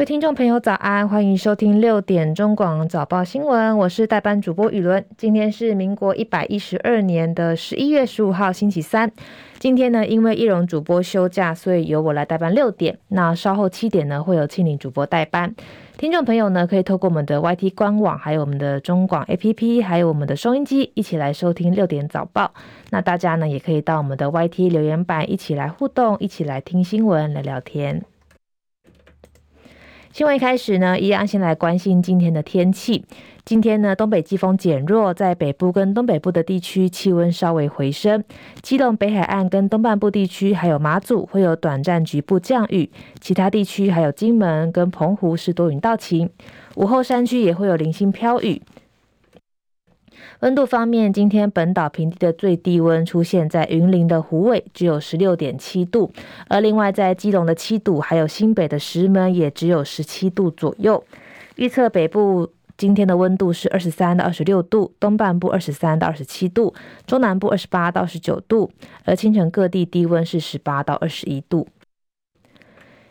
各位听众朋友，早安！欢迎收听六点中广早报新闻，我是代班主播雨伦。今天是民国一百一十二年的十一月十五号，星期三。今天呢，因为易容主播休假，所以由我来代班六点。那稍后七点呢，会有庆龄主播代班。听众朋友呢，可以透过我们的 YT 官网，还有我们的中广 APP，还有我们的收音机，一起来收听六点早报。那大家呢，也可以到我们的 YT 留言板，一起来互动，一起来听新闻，来聊天。新闻一开始呢，一样先来关心今天的天气。今天呢，东北季风减弱，在北部跟东北部的地区气温稍微回升。基隆北海岸跟东半部地区，还有马祖会有短暂局部降雨，其他地区还有金门跟澎湖是多云到晴。午后山区也会有零星飘雨。温度方面，今天本岛平地的最低温出现在云林的虎尾，只有十六点七度；而另外在基隆的七度，还有新北的石门，也只有十七度左右。预测北部今天的温度是二十三到二十六度，东半部二十三到二十七度，中南部二十八到二十九度，而清晨各地低温是十八到二十一度。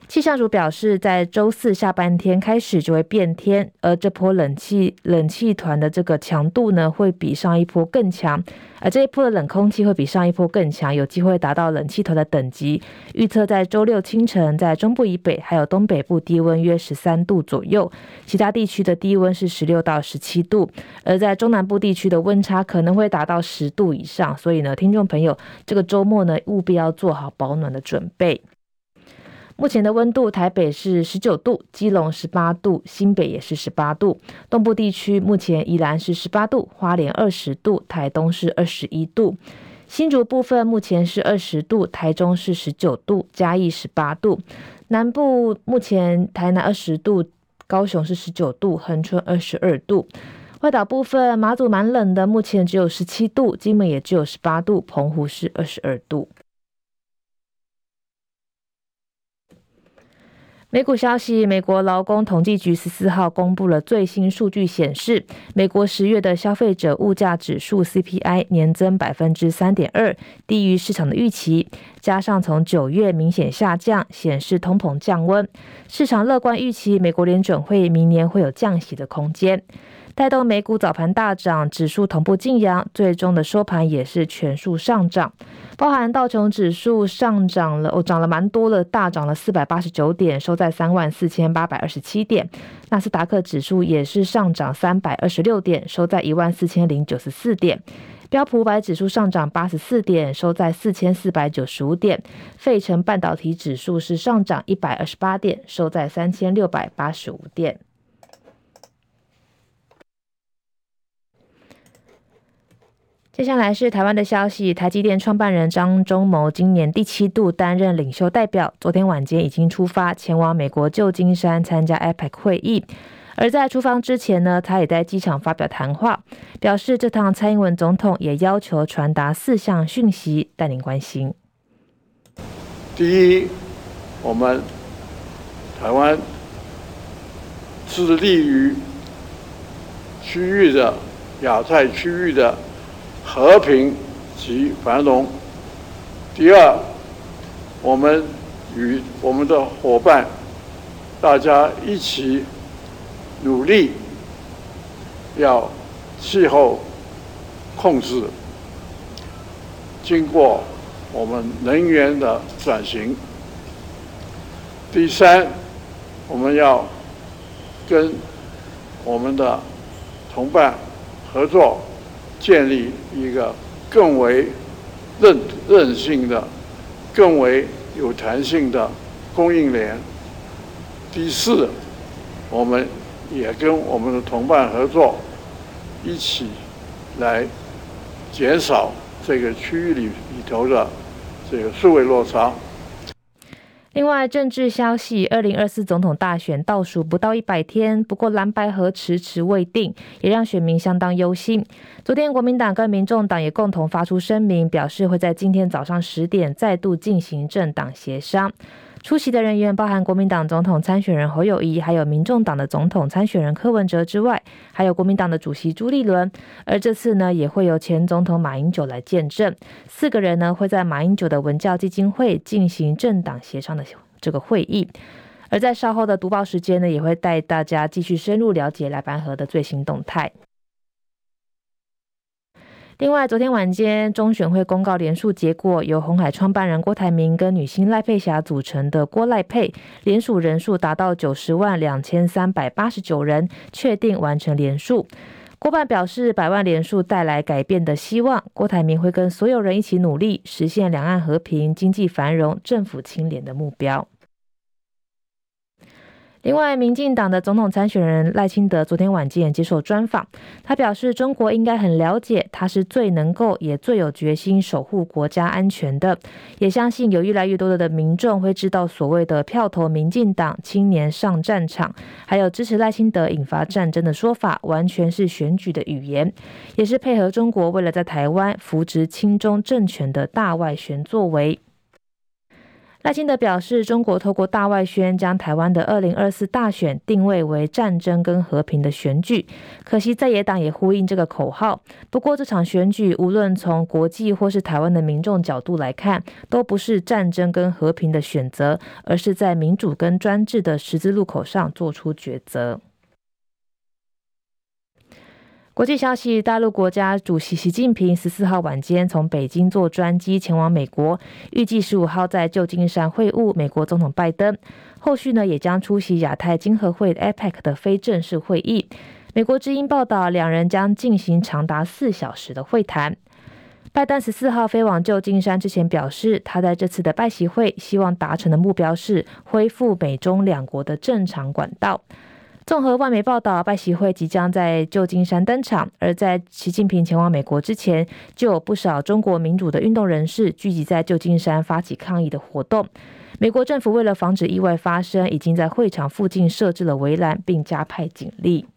气象署表示，在周四下半天开始就会变天，而这波冷气冷气团的这个强度呢，会比上一波更强，而这一波的冷空气会比上一波更强，有机会达到冷气团的等级。预测在周六清晨，在中部以北还有东北部低温约十三度左右，其他地区的低温是十六到十七度，而在中南部地区的温差可能会达到十度以上。所以呢，听众朋友，这个周末呢，务必要做好保暖的准备。目前的温度，台北是十九度，基隆十八度，新北也是十八度。东部地区目前宜兰是十八度，花莲二十度，台东是二十一度。新竹部分目前是二十度，台中是十九度，嘉义十八度。南部目前台南二十度，高雄是十九度，恒春二十二度。外岛部分马祖蛮冷的，目前只有十七度，金门也只有十八度，澎湖是二十二度。美股消息，美国劳工统计局十四号公布了最新数据，显示美国十月的消费者物价指数 CPI 年增百分之三点二，低于市场的预期。加上从九月明显下降，显示通膨降温。市场乐观预期，美国联准会明年会有降息的空间。带动美股早盘大涨，指数同步劲扬，最终的收盘也是全数上涨，包含道琼指数上涨了，哦，涨了蛮多了，大涨了四百八十九点，收在三万四千八百二十七点。纳斯达克指数也是上涨三百二十六点，收在一万四千零九十四点。标普五百指数上涨八十四点，收在四千四百九十五点。费城半导体指数是上涨一百二十八点，收在三千六百八十五点。接下来是台湾的消息，台积电创办人张忠谋今年第七度担任领袖代表，昨天晚间已经出发前往美国旧金山参加 APEC 会议。而在出发之前呢，他也在机场发表谈话，表示这趟蔡英文总统也要求传达四项讯息，带您关心。第一，我们台湾致力于区域的亚太区域的。和平及繁荣。第二，我们与我们的伙伴，大家一起努力，要气候控制，经过我们能源的转型。第三，我们要跟我们的同伴合作。建立一个更为韧韧性的、更为有弹性的供应链。第四，我们也跟我们的同伴合作，一起来减少这个区域里里头的这个数位落差。另外，政治消息：二零二四总统大选倒数不到一百天，不过蓝白河迟迟未定，也让选民相当忧心。昨天，国民党跟民众党也共同发出声明，表示会在今天早上十点再度进行政党协商。出席的人员包含国民党总统参选人侯友谊，还有民众党的总统参选人柯文哲之外，还有国民党的主席朱立伦。而这次呢，也会由前总统马英九来见证。四个人呢，会在马英九的文教基金会进行政党协商的这个会议。而在稍后的读报时间呢，也会带大家继续深入了解莱班河的最新动态。另外，昨天晚间中选会公告联署结果，由鸿海创办人郭台铭跟女星赖佩霞组成的郭赖佩联署人数达到九十万两千三百八十九人，确定完成联署。郭办表示，百万联署带来改变的希望，郭台铭会跟所有人一起努力，实现两岸和平、经济繁荣、政府清廉的目标。另外，民进党的总统参选人赖清德昨天晚间接受专访，他表示，中国应该很了解他是最能够也最有决心守护国家安全的，也相信有越来越多的民众会知道所谓的票投民进党、青年上战场，还有支持赖清德引发战争的说法，完全是选举的语言，也是配合中国为了在台湾扶植亲中政权的大外宣作为。赖清德表示，中国透过大外宣将台湾的二零二四大选定位为战争跟和平的选举，可惜在野党也呼应这个口号。不过，这场选举无论从国际或是台湾的民众角度来看，都不是战争跟和平的选择，而是在民主跟专制的十字路口上做出抉择。国际消息：大陆国家主席习近平十四号晚间从北京坐专机前往美国，预计十五号在旧金山会晤美国总统拜登。后续呢，也将出席亚太经合会 （APEC） 的非正式会议。美国之音报道，两人将进行长达四小时的会谈。拜登十四号飞往旧金山之前表示，他在这次的拜习会希望达成的目标是恢复美中两国的正常管道。综合外媒报道，拜习会即将在旧金山登场。而在习近平前往美国之前，就有不少中国民主的运动人士聚集在旧金山发起抗议的活动。美国政府为了防止意外发生，已经在会场附近设置了围栏，并加派警力。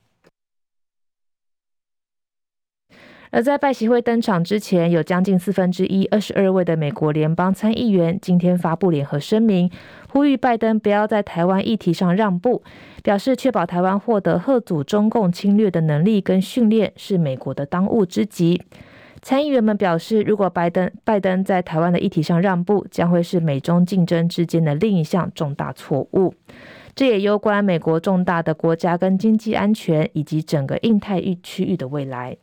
而在拜习会登场之前，有将近四分之一，二十二位的美国联邦参议员今天发布联合声明，呼吁拜登不要在台湾议题上让步，表示确保台湾获得吓阻中共侵略的能力跟训练是美国的当务之急。参议员们表示，如果拜登拜登在台湾的议题上让步，将会是美中竞争之间的另一项重大错误。这也攸关美国重大的国家跟经济安全，以及整个印太域区域的未来。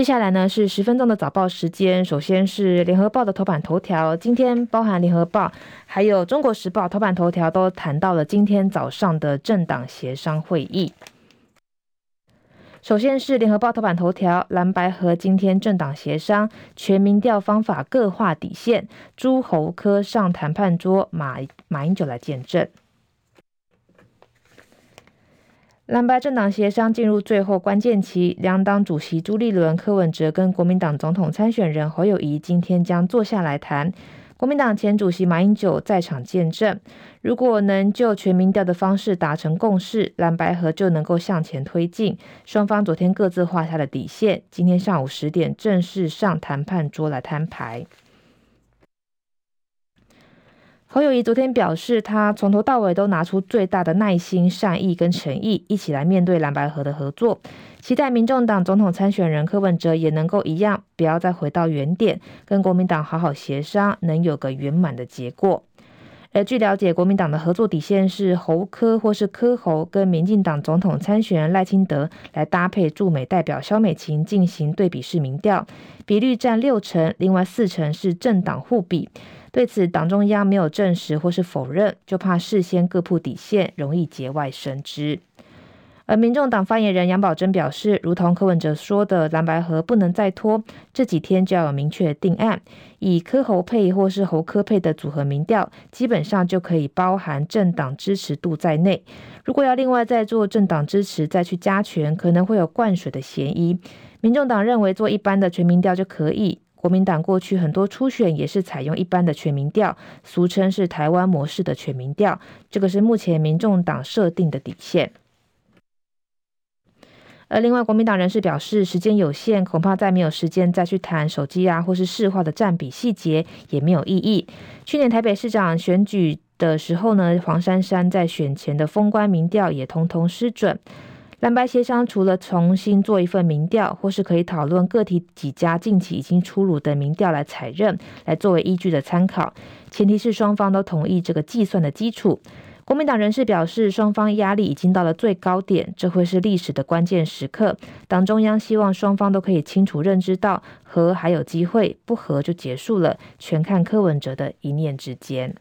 接下来呢是十分钟的早报时间。首先是联合报的头版头条，今天包含联合报还有中国时报头版头条都谈到了今天早上的政党协商会议。首先是联合报头版头条，蓝白和今天政党协商，全民调方法各划底线，诸侯科上谈判桌，马马英九来见证。蓝白政党协商进入最后关键期，两党主席朱立伦、柯文哲跟国民党总统参选人侯友宜今天将坐下来谈。国民党前主席马英九在场见证。如果能就全民调的方式达成共识，蓝白合就能够向前推进。双方昨天各自画下了底线，今天上午十点正式上谈判桌来摊牌。侯友宜昨天表示，他从头到尾都拿出最大的耐心、善意跟诚意，一起来面对蓝白合的合作。期待民众党总统参选人柯文哲也能够一样，不要再回到原点，跟国民党好好协商，能有个圆满的结果。而据了解，国民党的合作底线是侯柯或是柯侯，跟民进党总统参选人赖清德来搭配驻美代表萧美琴进行对比式民调，比率占六成，另外四成是政党互比。对此，党中央没有证实或是否认，就怕事先各铺底线，容易节外生枝。而民众党发言人杨宝珍表示，如同柯文哲说的，蓝白合不能再拖，这几天就要有明确定案。以柯侯配或是侯柯配的组合民调，基本上就可以包含政党支持度在内。如果要另外再做政党支持再去加权，可能会有灌水的嫌疑。民众党认为做一般的全民调就可以。国民党过去很多初选也是采用一般的全民调，俗称是台湾模式的全民调，这个是目前民众党设定的底线。而另外，国民党人士表示，时间有限，恐怕再没有时间再去谈手机啊，或是市话的占比细节，也没有意义。去年台北市长选举的时候呢，黄珊珊在选前的封关民调也通通失准。蓝白协商除了重新做一份民调，或是可以讨论个体几家近期已经出炉的民调来采认，来作为依据的参考。前提是双方都同意这个计算的基础。国民党人士表示，双方压力已经到了最高点，这会是历史的关键时刻。党中央希望双方都可以清楚认知到，和还有机会，不和就结束了，全看柯文哲的一念之间。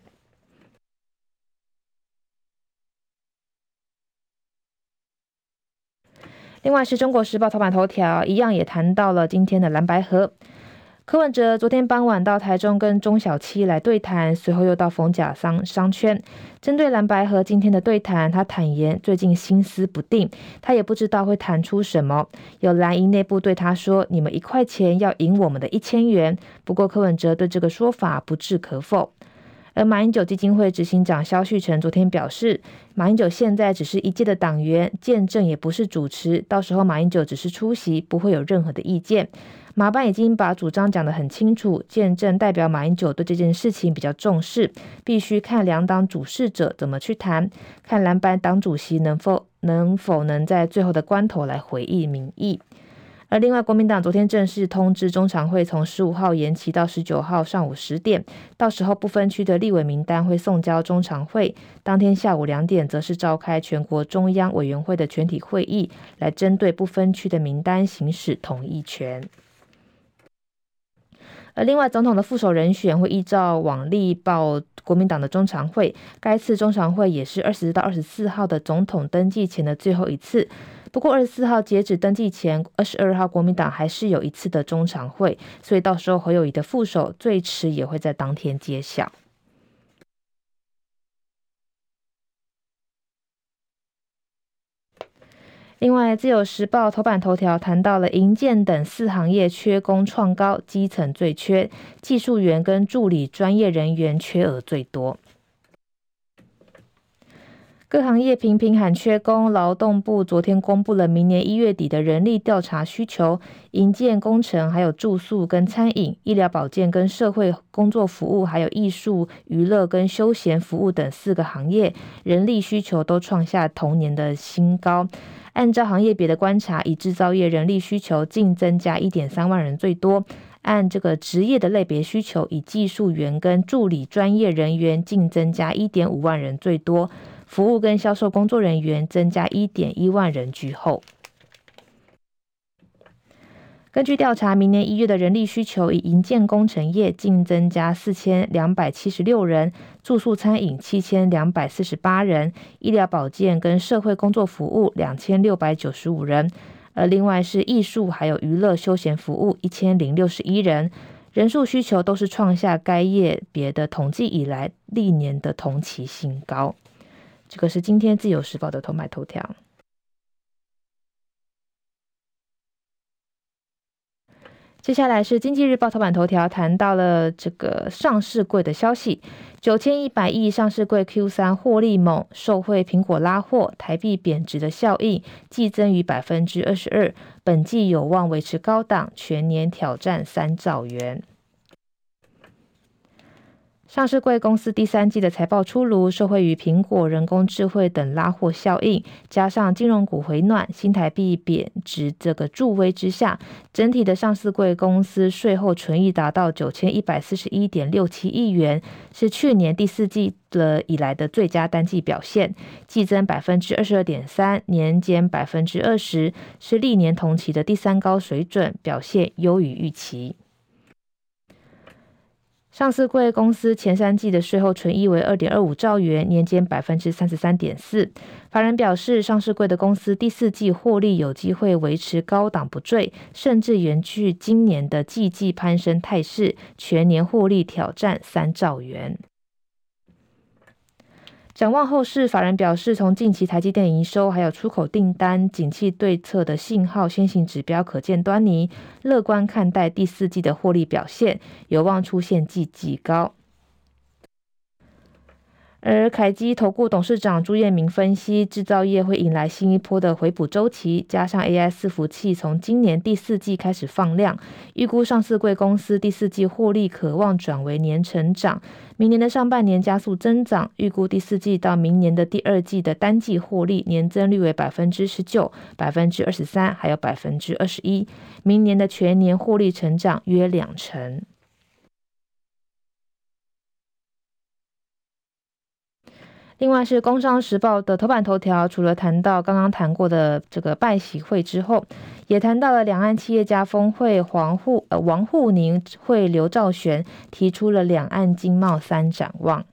另外是中国时报头版头条，一样也谈到了今天的蓝白河。柯文哲昨天傍晚到台中跟中小七来对谈，随后又到逢甲商商圈。针对蓝白河今天的对谈，他坦言最近心思不定，他也不知道会谈出什么。有蓝营内部对他说：“你们一块钱要赢我们的一千元。”不过柯文哲对这个说法不置可否。而马英九基金会执行长萧旭成昨天表示，马英九现在只是一届的党员，见证也不是主持，到时候马英九只是出席，不会有任何的意见。马办已经把主张讲得很清楚，见证代表马英九对这件事情比较重视，必须看两党主事者怎么去谈，看蓝白党主席能否能否能在最后的关头来回应民意。而另外，国民党昨天正式通知中常会，从十五号延期到十九号上午十点，到时候不分区的立委名单会送交中常会。当天下午两点，则是召开全国中央委员会的全体会议，来针对不分区的名单行使同意权。而另外，总统的副手人选会依照往例报国民党的中常会，该次中常会也是二十到二十四号的总统登记前的最后一次。不过，二十四号截止登记前，二十二号国民党还是有一次的中常会，所以到时候侯友宜的副手最迟也会在当天揭晓。另外，《自由时报》头版头条谈到了营建等四行业缺工创高，基层最缺，技术员跟助理专业人员缺额最多。各行业频频喊缺工，劳动部昨天公布了明年一月底的人力调查需求，营建、工程、还有住宿跟餐饮、医疗保健跟社会工作服务，还有艺术、娱乐跟休闲服务等四个行业，人力需求都创下同年的新高。按照行业别的观察，以制造业人力需求净增加一点三万人最多，按这个职业的类别需求，以技术员跟助理专业人员净增加一点五万人最多。服务跟销售工作人员增加一点一万人居后。根据调查，明年一月的人力需求以营建工程业净增加四千两百七十六人，住宿餐饮七千两百四十八人，医疗保健跟社会工作服务两千六百九十五人，而另外是艺术还有娱乐休闲服务一千零六十一人，人数需求都是创下该业别的统计以来历年的同期新高。这个是今天自由时报的头版头条。接下来是经济日报头版头条，谈到了这个上市柜的消息，九千一百亿上市柜 Q 三获利猛，受惠苹果拉货，台币贬值的效应，季增逾百分之二十二，本季有望维持高档，全年挑战三兆元。上市柜公司第三季的财报出炉，受惠于苹果、人工智慧等拉货效应，加上金融股回暖、新台币贬值这个助威之下，整体的上市柜公司税后纯益达到九千一百四十一点六七亿元，是去年第四季的以来的最佳单季表现，季增百分之二十二点三，年减百分之二十，是历年同期的第三高水准，表现优于预期。上市柜公司前三季的税后纯益为二点二五兆元，年减百分之三十三点四。法人表示，上市柜的公司第四季获利有机会维持高档不坠，甚至延续今年的季季攀升态势，全年获利挑战三兆元。展望后市，法人表示，从近期台积电营收还有出口订单、景气对策的信号、先行指标可见端倪，乐观看待第四季的获利表现，有望出现季季高。而凯基投顾董事长朱彦明分析，制造业会迎来新一波的回补周期，加上 AI 伺服器从今年第四季开始放量，预估上市贵公司第四季获利可望转为年成长，明年的上半年加速增长，预估第四季到明年的第二季的单季获利年增率为百分之十九、百分之二十三，还有百分之二十一，明年的全年获利成长约两成。另外是《工商时报》的头版头条，除了谈到刚刚谈过的这个拜习会之后，也谈到了两岸企业家峰会黄沪呃王沪宁会刘兆玄提出了两岸经贸三展望。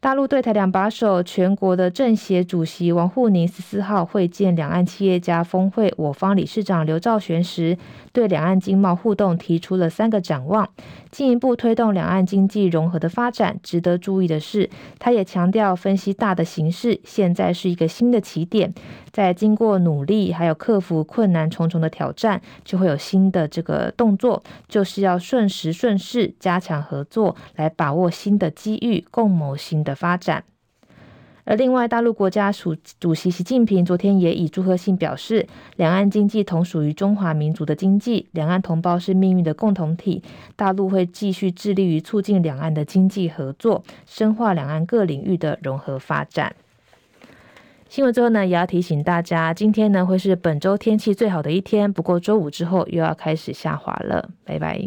大陆对台两把手，全国的政协主席王沪宁十四号会见两岸企业家峰会我方理事长刘兆玄时，对两岸经贸互动提出了三个展望，进一步推动两岸经济融合的发展。值得注意的是，他也强调分析大的形势，现在是一个新的起点，在经过努力还有克服困难重重的挑战，就会有新的这个动作，就是要顺时顺势加强合作，来把握新的机遇，共谋新的发展。而另外，大陆国家主主席习近平昨天也以祝贺信表示，两岸经济同属于中华民族的经济，两岸同胞是命运的共同体。大陆会继续致力于促进两岸的经济合作，深化两岸各领域的融合发展。新闻最后呢，也要提醒大家，今天呢会是本周天气最好的一天，不过周五之后又要开始下滑了。拜拜。